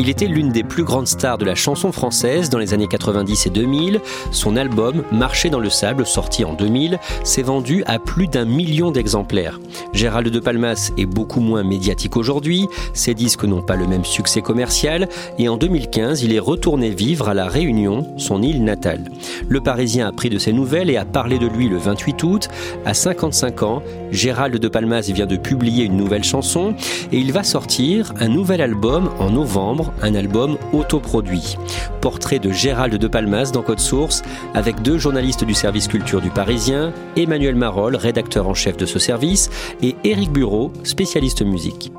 Il était l'une des plus grandes stars de la chanson française dans les années 90 et 2000. Son album Marcher dans le sable, sorti en 2000, s'est vendu à plus d'un million d'exemplaires. Gérald de Palmas est beaucoup moins médiatique aujourd'hui, ses disques n'ont pas le même succès commercial et en 2015, il est retourné vivre à La Réunion, son île natale. Le Parisien a pris de ses nouvelles et a parlé de lui le 28 août. À 55 ans, Gérald de Palmas vient de publier une nouvelle chanson et il va sortir un nouvel album en novembre un album autoproduit. Portrait de Gérald de Palmas dans Code Source, avec deux journalistes du service culture du Parisien, Emmanuel Marolles, rédacteur en chef de ce service, et Éric Bureau, spécialiste musique.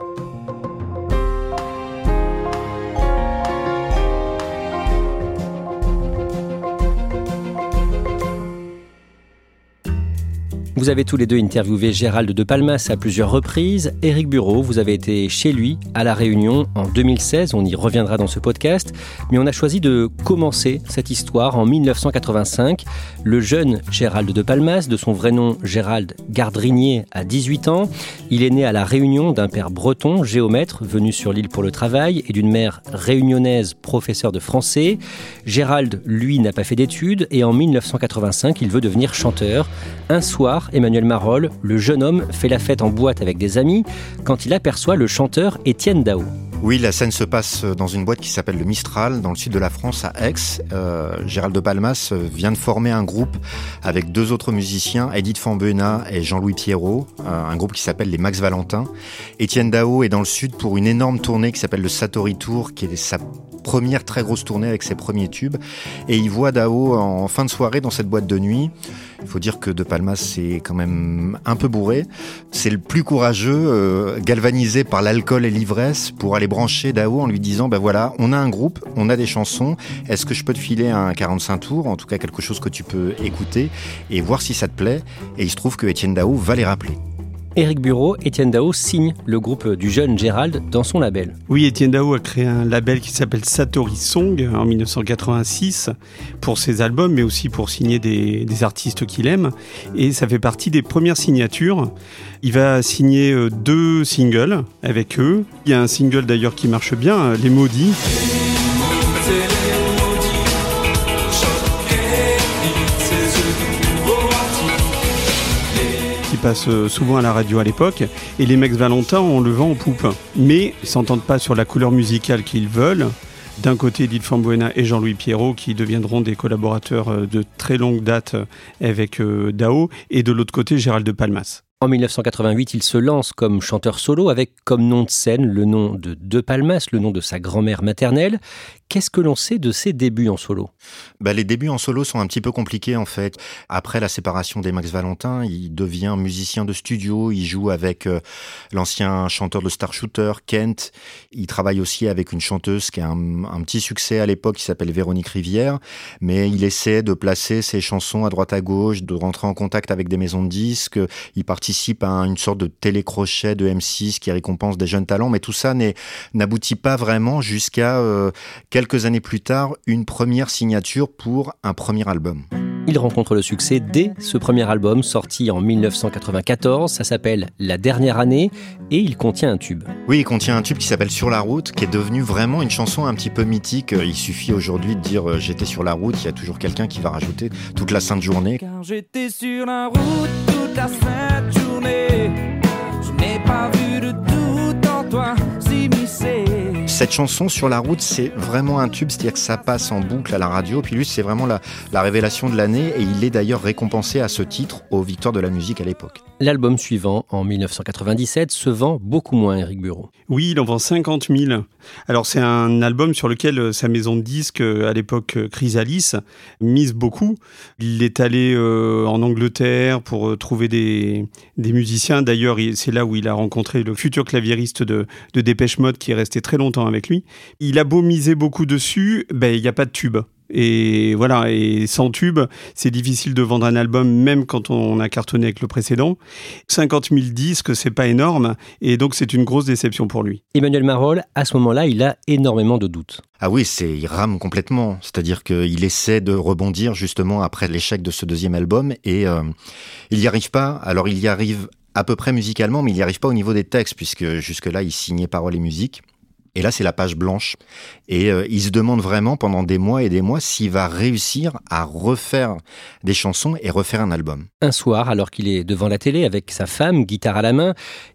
Vous avez tous les deux interviewé Gérald de Palmas à plusieurs reprises. Éric Bureau, vous avez été chez lui à La Réunion en 2016. On y reviendra dans ce podcast. Mais on a choisi de commencer cette histoire en 1985. Le jeune Gérald de Palmas, de son vrai nom Gérald Gardrinier, a 18 ans. Il est né à La Réunion d'un père breton, géomètre, venu sur l'île pour le travail, et d'une mère réunionnaise, professeur de français. Gérald, lui, n'a pas fait d'études et en 1985, il veut devenir chanteur. Un soir, Emmanuel Marolles, le jeune homme fait la fête en boîte avec des amis quand il aperçoit le chanteur Étienne Dao. Oui, la scène se passe dans une boîte qui s'appelle le Mistral, dans le sud de la France, à Aix. Euh, Gérald de Palmas vient de former un groupe avec deux autres musiciens, Edith Fambuena et Jean-Louis Pierrot, un groupe qui s'appelle les Max Valentin. Étienne Dao est dans le sud pour une énorme tournée qui s'appelle le Satori Tour, qui est sa première très grosse tournée avec ses premiers tubes. Et il voit Dao en fin de soirée dans cette boîte de nuit. Il faut dire que De Palmas c'est quand même un peu bourré. C'est le plus courageux, euh, galvanisé par l'alcool et l'ivresse, pour aller brancher Dao en lui disant ben voilà, on a un groupe, on a des chansons. Est-ce que je peux te filer un 45 tours, en tout cas quelque chose que tu peux écouter et voir si ça te plaît? Et il se trouve que Étienne Dao va les rappeler. Éric Bureau, Étienne Dao signe le groupe du jeune Gérald dans son label. Oui, Étienne Dao a créé un label qui s'appelle Satori Song en 1986 pour ses albums, mais aussi pour signer des, des artistes qu'il aime. Et ça fait partie des premières signatures. Il va signer euh, deux singles avec eux. Il y a un single d'ailleurs qui marche bien, euh, Les Maudits. Passe euh, souvent à la radio à l'époque, et les Max Valentin, on le vend en poupe. Mais ils s'entendent pas sur la couleur musicale qu'ils veulent. D'un côté, Edith Fambuena et Jean-Louis Pierrot, qui deviendront des collaborateurs euh, de très longue date euh, avec Dao, et de l'autre côté, Gérald de Palmas. En 1988, il se lance comme chanteur solo avec comme nom de scène le nom de De Palmas, le nom de sa grand-mère maternelle. Qu'est-ce que l'on sait de ses débuts en solo? Bah, Les débuts en solo sont un petit peu compliqués en fait. Après la séparation des Max Valentin, il devient musicien de studio, il joue avec euh, l'ancien chanteur de Star Shooter, Kent. Il travaille aussi avec une chanteuse qui a un, petit succès à l'époque qui s'appelle Véronique Rivière, mais il essaie de placer ses chansons à droite à gauche, de rentrer en contact avec des maisons de disques. Il participe à une sorte de télécrochet de M6 qui récompense des jeunes talents, mais tout ça n'aboutit pas vraiment jusqu'à euh, quelques années plus tard une première signature pour un premier album. Il rencontre le succès dès ce premier album sorti en 1994. Ça s'appelle La dernière année et il contient un tube. Oui, il contient un tube qui s'appelle Sur la route, qui est devenu vraiment une chanson un petit peu mythique. Il suffit aujourd'hui de dire euh, j'étais sur la route, il y a toujours quelqu'un qui va rajouter toute la sainte journée. Car j'étais sur la route Cette chanson sur la route, c'est vraiment un tube, c'est-à-dire que ça passe en boucle à la radio. Puis lui, c'est vraiment la révélation de l'année et il est d'ailleurs récompensé à ce titre aux Victoires de la musique à l'époque. L'album suivant, en 1997, se vend beaucoup moins, Eric Bureau. Oui, il en vend 50 000. Alors c'est un album sur lequel euh, sa maison de disques, euh, à l'époque euh, Chrysalis, mise beaucoup. Il est allé en Angleterre pour trouver des, musiciens. D'ailleurs, c'est là où il a rencontré le futur claviériste de, de Dépêche Mode qui est resté très longtemps avec lui. Il a beau miser beaucoup dessus, ben, il n'y a pas de tube. Et voilà, et sans tube, c'est difficile de vendre un album, même quand on a cartonné avec le précédent. 50 000 disques, c'est pas énorme, et donc c'est une grosse déception pour lui. Emmanuel Marolles, à ce moment-là, il a énormément de doutes. Ah oui, c'est il rame complètement. C'est-à-dire qu'il essaie de rebondir justement après l'échec de ce deuxième album, et euh, il n'y arrive pas. Alors il y arrive à peu près musicalement, mais il n'y arrive pas au niveau des textes, puisque jusque-là, il signait paroles et musique. Et là, c'est la page blanche. Et euh, il se demande vraiment pendant des mois et des mois s'il va réussir à refaire des chansons et refaire un album. Un soir, alors qu'il est devant la télé avec sa femme, guitare à la main,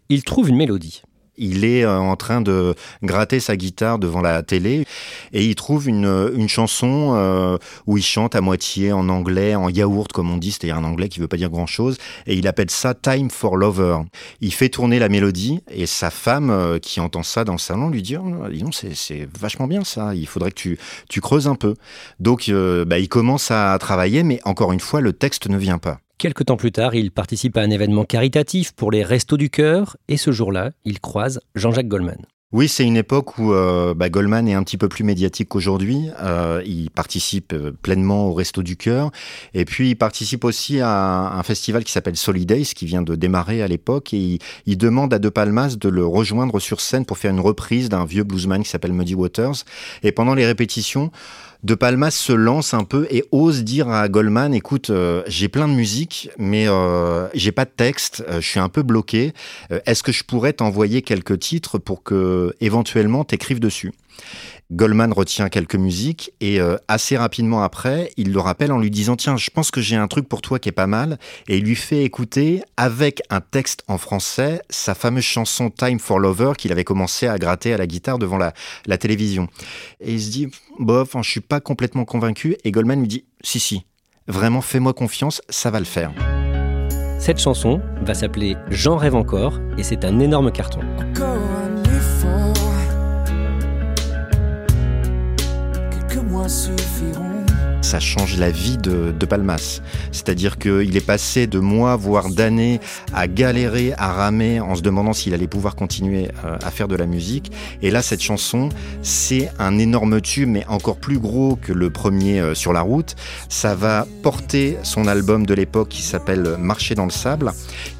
il trouve une mélodie il est euh, en train de gratter sa guitare devant la télé et il trouve une, une chanson euh, où il chante à moitié en anglais, en yaourt comme on dit, c'est-à-dire un anglais qui veut pas dire grand-chose, et il appelle ça Time for Lover. Il fait tourner la mélodie et sa femme euh, qui entend ça dans le salon lui dit, oh, dis c'est vachement bien ça, il faudrait que tu, tu creuses un peu. Donc bah, il commence à travailler, mais encore une fois, le texte ne vient pas. Quelques temps plus tard, il participe à un événement caritatif pour les Restos du Cœur et ce jour-là, il croise Jean-Jacques Goldman. Oui, c'est une époque où euh, bah, Goldman est un petit peu plus médiatique qu'aujourd'hui. Euh, il participe euh, pleinement au Resto du Cœur. Et puis, il participe aussi à un festival qui s'appelle Solidays, qui vient de démarrer à l'époque. Et il, il, demande à De Palmas de le rejoindre sur scène pour faire une reprise d'un vieux bluesman qui s'appelle Muddy Waters. Et pendant les répétitions, de Palmas se lance un peu et ose dire à Goldman écoute, euh, j'ai plein de musique, mais euh, j'ai pas de texte, euh, je suis un peu bloqué. Est-ce que je pourrais t'envoyer quelques titres pour que éventuellement t'écrives dessus? Goldman retient quelques musiques et euh, assez rapidement après, il le rappelle en lui disant tiens, je pense que j'ai un truc pour toi qui est pas mal et il lui fait écouter avec un texte en français sa fameuse chanson Time for Lover qu'il avait commencé à gratter à la guitare devant la, la télévision. Et il se dit bof, je suis pas complètement convaincu et Goldman lui dit si si, vraiment fais-moi confiance, ça va le faire. Cette chanson va s'appeler J'en rêve encore et c'est un énorme carton. Ça change la vie de, Palmas. C'est-à-dire qu'il est passé de mois, voire d'années, à galérer, à ramer, en se demandant s'il allait pouvoir continuer euh, à faire de la musique. Et là, cette chanson, c'est un énorme tube, mais encore plus gros que le premier euh, sur la route. Ça va porter son album de l'époque qui s'appelle Marcher dans le sable.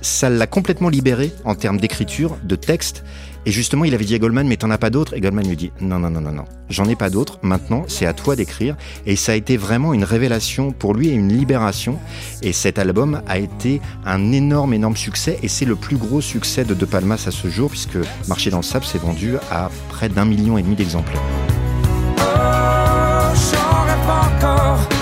Ça l'a complètement libéré en termes d'écriture, de texte. Et justement, il avait dit à Goldman, mais t'en as pas d'autres? Et Goldman lui dit, non, non, non, non, non, j'en ai pas d'autres. Maintenant, c'est à toi d'écrire. Et ça a été vraiment une révélation pour lui et une libération. Et cet album a été un énorme, énorme succès. Et c'est le plus gros succès de De Palmas à ce jour, puisque Marché dans le sable s'est vendu à près d'un million et demi d'exemplaires. même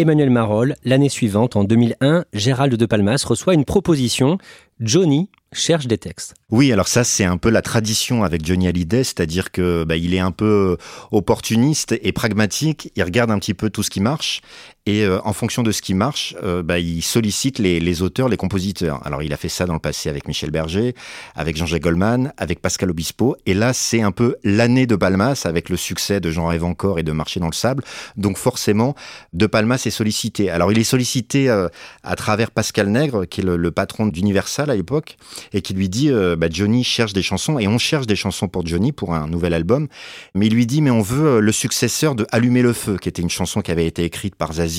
Emmanuel Marolles, l'année suivante, en 2001, Gérald de Palmas reçoit une proposition. Johnny cherche des textes. Oui, alors ça c'est un peu la tradition avec Johnny Hallyday, c'est-à-dire que bah, est un peu opportuniste et pragmatique. Il regarde un petit peu tout ce qui marche et euh, en fonction de ce qui marche, euh, bah, il sollicite les, auteurs, les compositeurs. Alors il a fait ça dans le passé avec Michel Berger, avec Jean-Jacques Goldman, avec Pascal Obispo. Et là, c'est un peu l'année de Palmas avec le succès de Jean rêve encore et de Marcher dans le sable. Donc forcément, De Palmas est sollicité. Alors il est sollicité euh, à travers Pascal Nègre, qui est le, le patron d'Universal à l'époque, et qui lui dit bah, Johnny cherche des chansons et on cherche des chansons pour Johnny pour un nouvel album. Mais il lui dit mais on veut le successeur de Allumer le feu, qui était une chanson qui avait été écrite par Zazie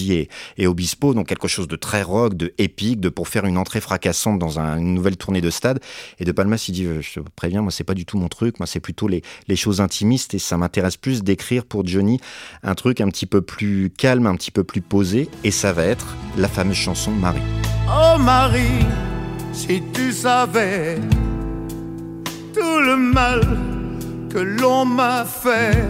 et, Obispo, donc quelque chose de très rock, de épique, de pour faire une entrée fracassante dans une nouvelle tournée de stade. Et De Palmas, il dit, euh, je te préviens, moi c'est pas du tout mon truc, moi c'est plutôt les, les choses intimistes et ça m'intéresse plus d'écrire pour Johnny un truc un petit peu plus calme, un petit peu plus posé, et ça va être la fameuse chanson Marie. Oh Marie, si tu savais tout le mal que l'on m'a fait.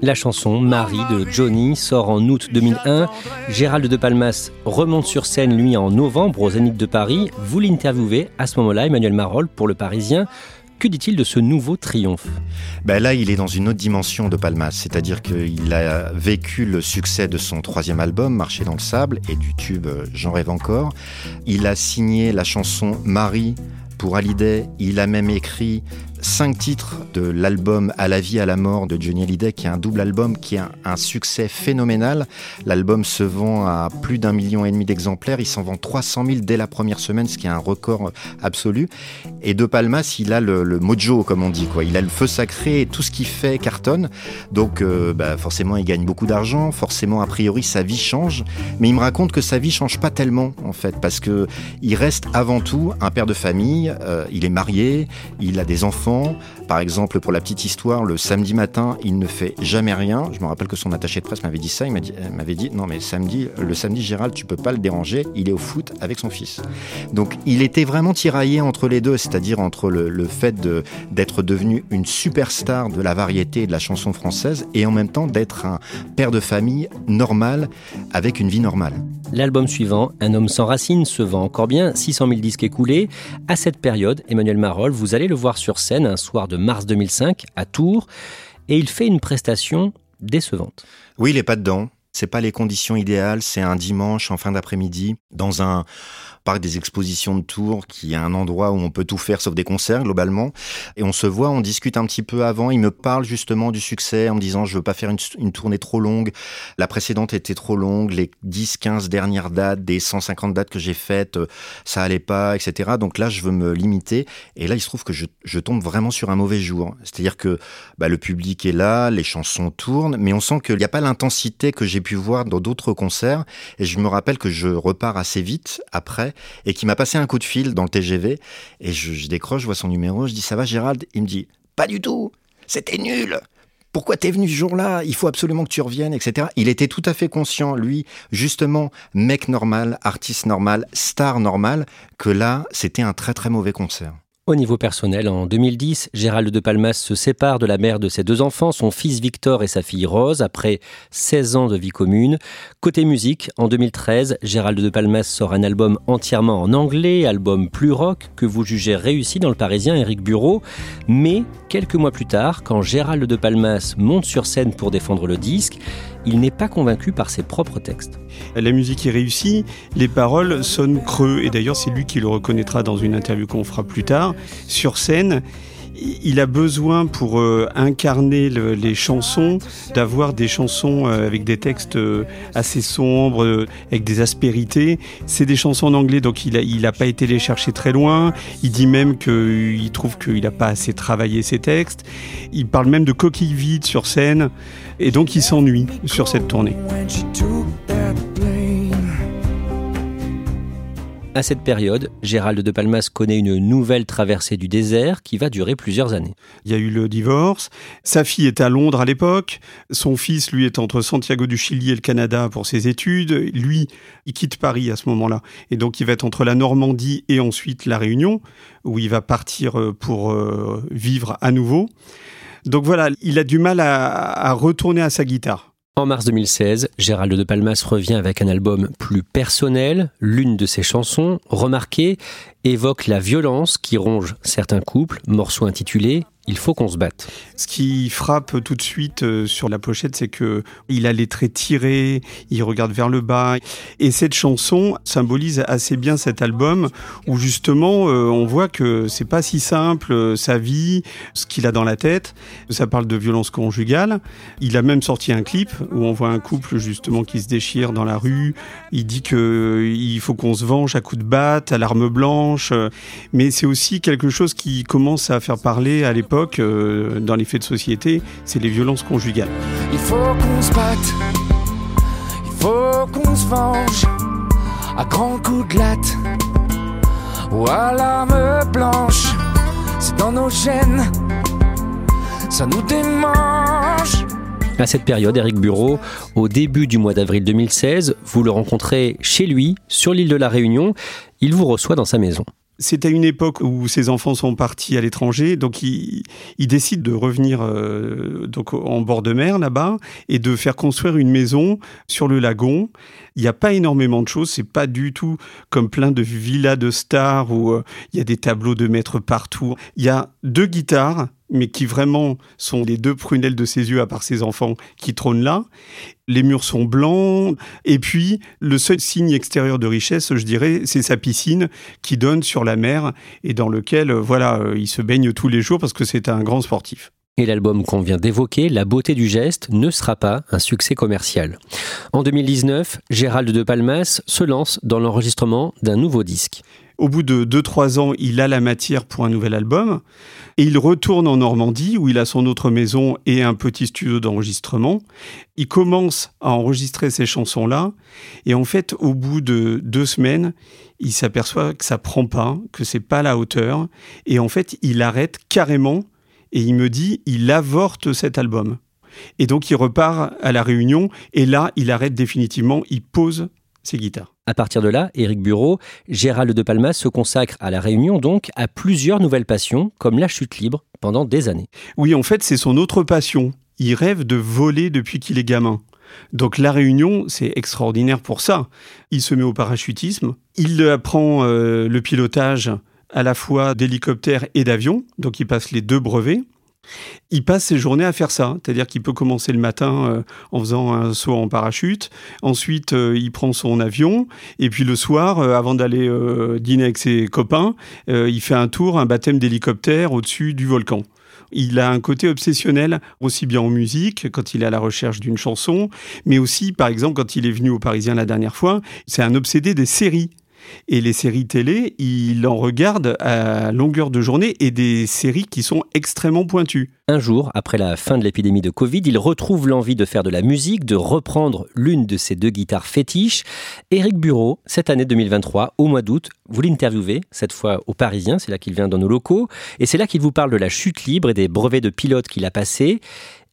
La chanson Marie de Johnny sort en août 2001. Gérald de Palmas remonte sur scène, lui, en novembre au Zénith de Paris. Vous l'interviewez à ce moment-là, Emmanuel Marolles, pour Le Parisien. Que dit-il de ce nouveau triomphe? Ben Là, il est dans une autre dimension de Palmas, c'est-à-dire qu'il a vécu le succès de son troisième album, Marcher dans le sable, et du tube J'en rêve encore. Il a signé la chanson Marie pour Hallyday. Il a même écrit cinq titres de l'album À la vie, à la mort de Johnny Hallyday, qui est un double album qui a un succès phénoménal. L'album se vend à plus d'un million et demi d'exemplaires. Il s'en vend 300 000 dès la première semaine, ce qui est un record absolu. Et De Palmas, il a le, mojo, comme on dit, quoi. Il a le feu sacré et tout ce qu'il fait cartonne. Donc, euh, bah, forcément, il gagne beaucoup d'argent. Forcément, a priori, sa vie change. Mais il me raconte que sa vie change pas tellement, en fait, parce que il reste avant tout un père de famille. Euh, il est marié, il a des enfants enfants par exemple, pour la petite histoire, le samedi matin, il ne fait jamais rien. Je me rappelle que son attaché de presse m'avait dit ça. Il m'avait dit, non, mais samedi, le samedi, Gérald, tu peux pas le déranger. Il est au foot avec son fils. Donc, il était vraiment tiraillé entre les deux, c'est-à-dire entre le, fait d'être devenu une superstar de la variété et de la chanson française et en même temps d'être un père de famille normal avec une vie normale. L'album suivant, Un homme sans racines, se vend encore bien, 600 000 disques écoulés. À cette période, Emmanuel Marolles, vous allez le voir sur scène un soir de mars 2005 à Tours et il fait une prestation décevante. Oui, il n'est pas dedans. C'est pas les conditions idéales. C'est un dimanche en fin d'après-midi dans un parc des expositions de Tours, qui est un endroit où on peut tout faire sauf des concerts globalement. Et on se voit, on discute un petit peu avant. Il me parle justement du succès en me disant je veux pas faire une, tournée trop longue. La précédente était trop longue. Les 10, 15 dernières dates, des 150 dates que j'ai faites, euh, ça allait pas, etc. Donc là, je veux me limiter. Et là, il se trouve que je, je tombe vraiment sur un mauvais jour. C'est-à-dire que bah, le public est là, les chansons tournent, mais on sent qu'il n'y a pas l'intensité que j'ai pu voir dans d'autres concerts. Et je me rappelle que je repars assez vite après et qui m'a passé un coup de fil dans le TGV. Et je, décroche, je vois son numéro, je dis ça va Gérald? Il me dit pas du tout, c'était nul. Pourquoi t'es venu ce jour-là? Il faut absolument que tu reviennes, etc. Il était tout à fait conscient, lui, justement, mec normal, artiste normal, star normal, que là, c'était un très très mauvais concert. Au niveau personnel, en 2010, Gérald de Palmas se sépare de la mère de ses deux enfants, son fils Victor et sa fille Rose, après 16 ans de vie commune. Côté musique, en 2013, Gérald de Palmas sort un album entièrement en anglais, album plus rock, que vous jugez réussi dans le Parisien Eric Bureau. Mais, quelques mois plus tard, quand Gérald de Palmas monte sur scène pour défendre le disque, il n'est pas convaincu par ses propres textes. La musique est réussie, les paroles sonnent creux, et d'ailleurs c'est lui qui le reconnaîtra dans une interview qu'on fera plus tard. Sur scène, il a besoin pour euh, incarner les chansons d'avoir des chansons euh, avec des textes euh, assez sombres, avec des aspérités. C'est des chansons en anglais, donc il n'a a pas été les chercher très loin. Il dit même qu'il trouve qu'il n'a pas assez travaillé ses textes. Il parle même de coquilles vides sur scène, et donc il s'ennuie sur cette tournée. À cette période, Gérald de Palmas connaît une nouvelle traversée du désert qui va durer plusieurs années. Il y a eu le divorce, sa fille est à Londres à l'époque, son fils lui est entre Santiago du Chili et le Canada pour ses études, lui il quitte Paris à ce moment-là et donc il va être entre la Normandie et ensuite la Réunion où il va partir euh, pour euh, vivre à nouveau. Donc voilà, il a du mal à, à retourner à sa guitare. En mars 2016, Gérald de Palmas revient avec un album plus personnel. L'une de ses chansons, remarquée, évoque la violence qui ronge certains couples, morceau intitulé il faut qu'on se batte. Ce qui frappe tout de suite euh, sur la pochette, c'est que il a les traits tirés, il regarde vers le bas. Et cette chanson symbolise assez bien cet album où justement euh, on voit que c'est pas si simple euh, sa vie, ce qu'il a dans la tête. Ça parle de violence conjugale. Il a même sorti un clip où on voit un couple justement qui se déchire dans la rue. Il dit que il faut qu'on se venge à coups de batte, à l'arme blanche. Mais c'est aussi quelque chose qui commence à faire parler à l'époque euh, dans les faits de société, c'est les violences conjugales. Il faut qu'on se batte, il faut qu'on se venge à grands coups de latte ou à l'arme blanche. C'est dans nos gènes, ça nous démange. À cette période, Eric Bureau, au début du mois d'avril 2016, vous le rencontrez chez lui, sur l'île de la Réunion. Il vous reçoit dans sa maison. C'est à une époque où ses enfants sont partis à l'étranger, donc il, décide de revenir euh, donc en bord de mer là-bas et de faire construire une maison sur le lagon. Il n'y a pas énormément de choses, c'est pas du tout comme plein de villas de stars où euh, il y a des tableaux de maîtres partout. Il y a deux guitares, mais qui vraiment sont les deux prunelles de ses yeux à part ses enfants qui trônent là les murs sont blancs, et puis le seul signe extérieur de richesse, je dirais, c'est sa piscine qui donne sur la mer et dans lequel, euh, voilà, euh, il se baigne tous les jours parce que c'est un grand sportif. Et l'album qu'on vient d'évoquer, La beauté du geste, ne sera pas un succès commercial. En 2019, Gérald de Palmas se lance dans l'enregistrement d'un nouveau disque. Au bout de 2-3 ans, il a la matière pour un nouvel album. Et il retourne en Normandie, où il a son autre maison et un petit studio d'enregistrement. Il commence à enregistrer ces chansons-là. Et en fait, au bout de deux semaines, il s'aperçoit que ça prend pas, que c'est pas la hauteur. Et en fait, il arrête carrément. Et il me dit, il avorte cet album. Et donc, il repart à la réunion. Et là, il arrête définitivement. Il pose ses guitares. À partir de là, Éric Bureau, Gérald de Palmas se consacre à la Réunion donc à plusieurs nouvelles passions, comme la chute libre, pendant des années. Oui, en fait, c'est son autre passion. Il rêve de voler depuis qu'il est gamin. Donc la Réunion, c'est extraordinaire pour ça. Il se met au parachutisme, il apprend euh, le pilotage à la fois d'hélicoptère et d'avion, donc il passe les deux brevets. Il passe ses journées à faire ça, c'est-à-dire qu'il peut commencer le matin euh, en faisant un saut en parachute, ensuite euh, il prend son avion, et puis le soir, euh, avant d'aller dîner avec ses copains, il fait un tour, un baptême d'hélicoptère au-dessus du volcan. Il a un côté obsessionnel, aussi bien en musique, quand il est à la recherche d'une chanson, mais aussi, par exemple, quand il est venu au Parisien la dernière fois, c'est un obsédé des séries. Et les séries télé, il en regarde à longueur de journée et des séries qui sont extrêmement pointues. Un jour, après la fin de l'épidémie de Covid, il retrouve l'envie de faire de la musique, de reprendre l'une de ses deux guitares fétiches. Éric Bureau, cette année 2023, au mois d'août, vous l'interviewez, cette fois au Parisien, c'est là qu'il vient dans nos locaux, et c'est là qu'il vous parle de la chute libre et des brevets de pilote qu'il a passés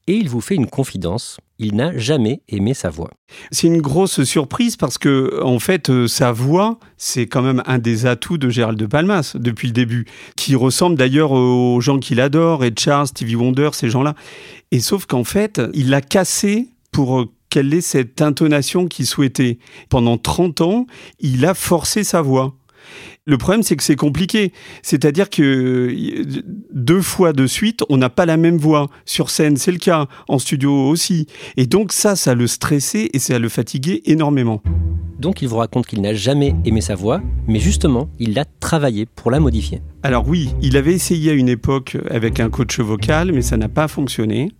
et il vous fait une confidence. Il n'a jamais aimé sa voix. C'est une grosse surprise parce que, en fait, euh, sa voix, c'est quand même un des atouts de Gérald de Palmas depuis le début, qui ressemble d'ailleurs aux gens qu'il adore, et Charles, Stevie Wonder, ces gens-là. Et sauf qu'en fait, il l'a cassé pour euh, qu'elle ait cette intonation qu'il souhaitait. Pendant 30 ans, il a forcé sa voix. Le problème, c'est que c'est compliqué. C'est-à-dire que deux fois de suite, on n'a pas la même voix. Sur scène, c'est le cas. En studio aussi. Et donc ça, ça le stressait et ça le fatiguait énormément. Donc il vous raconte qu'il n'a jamais aimé sa voix, mais justement, il l'a travaillé pour la modifier. Alors oui, il avait essayé à une époque avec un coach vocal, mais ça n'a pas fonctionné.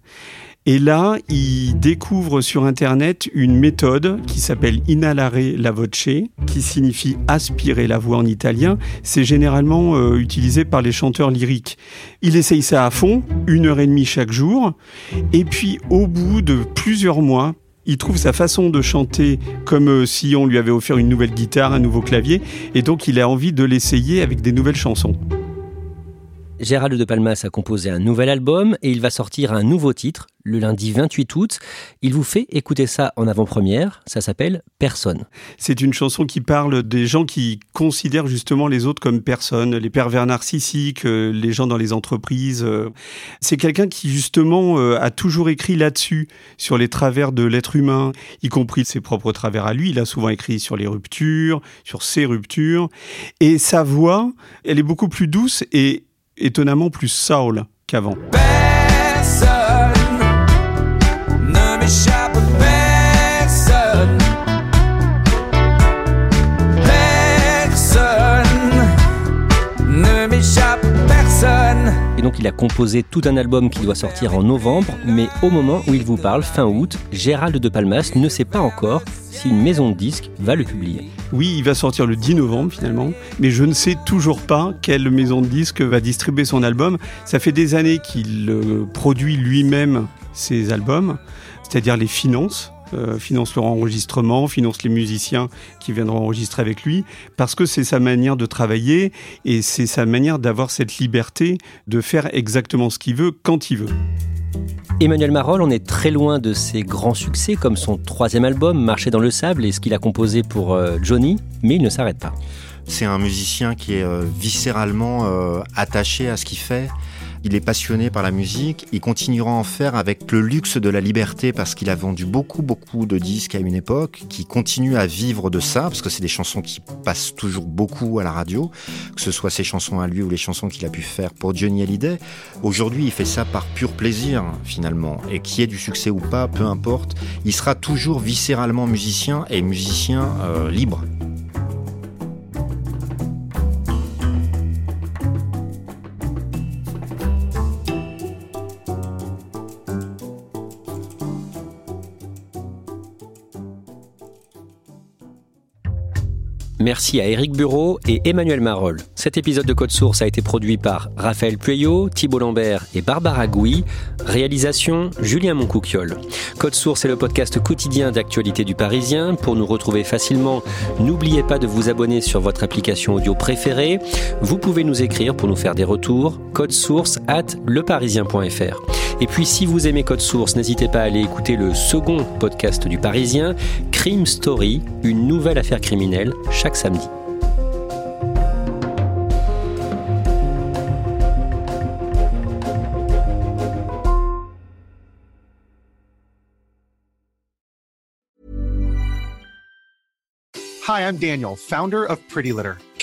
Et là, il découvre sur Internet une méthode qui s'appelle inhalare la voce, qui signifie aspirer la voix en italien. C'est généralement euh, utilisé par les chanteurs lyriques. Il essaye ça à fond, une heure et demie chaque jour. Et puis, au bout de plusieurs mois, il trouve sa façon de chanter comme euh, si on lui avait offert une nouvelle guitare, un nouveau clavier. Et donc, il a envie de l'essayer avec des nouvelles chansons. Gérald de Palmas a composé un nouvel album et il va sortir un nouveau titre le lundi 28 août. Il vous fait écouter ça en avant-première. Ça s'appelle Personne. C'est une chanson qui parle des gens qui considèrent justement les autres comme personnes, les pervers narcissiques, euh, les gens dans les entreprises. Euh. C'est quelqu'un qui justement euh, a toujours écrit là-dessus, sur les travers de l'être humain, y compris ses propres travers à lui. Il a souvent écrit sur les ruptures, sur ses ruptures. Et sa voix, elle est beaucoup plus douce et étonnamment plus soul qu'avant. Et donc il a composé tout un album qui doit sortir en novembre, mais au moment où il vous parle, fin août, Gérald de Palmas ne sait pas encore si une maison de disques va le publier. Oui, il va sortir le 10 novembre finalement, mais je ne sais toujours pas quelle maison de disques va distribuer son album. Ça fait des années qu'il euh, produit lui-même ses albums, c'est-à-dire les finances. Euh, finance leur enregistrement, finance les musiciens qui viendront enregistrer avec lui, parce que c'est sa manière de travailler et c'est sa manière d'avoir cette liberté de faire exactement ce qu'il veut quand il veut. Emmanuel Marolles, on est très loin de ses grands succès comme son troisième album, Marcher dans le sable, et ce qu'il a composé pour euh, Johnny, mais il ne s'arrête pas. C'est un musicien qui est euh, viscéralement attaché à ce qu'il fait. Il est passionné par la musique. Il continuera à en faire avec le luxe de la liberté parce qu'il a vendu beaucoup, beaucoup de disques à une époque, qui continue à vivre de ça parce que c'est des chansons qui passent toujours beaucoup à la radio, que ce soit ses chansons à lui ou les chansons qu'il a pu faire pour Johnny Hallyday. Aujourd'hui, il fait ça par pur plaisir finalement. Et qu'il y ait du succès ou pas, peu importe, il sera toujours viscéralement musicien et musicien euh, libre. Merci à Eric Bureau et Emmanuel Marolles. Cet épisode de Code Source a été produit par Raphaël Pueyo, Thibault Lambert et Barbara Gouy. Réalisation Julien Moncouquiole. Code Source est le podcast quotidien d'actualité du Parisien. Pour nous retrouver facilement, n'oubliez pas de vous abonner sur votre application audio préférée. Vous pouvez nous écrire pour nous faire des retours. Code Source at leparisien.fr. Et puis si vous aimez Code Source, n'hésitez pas à aller écouter le second podcast du Parisien, Crime Story, une nouvelle affaire criminelle, chaque samedi. Hi, I'm Daniel, founder of Pretty Litter.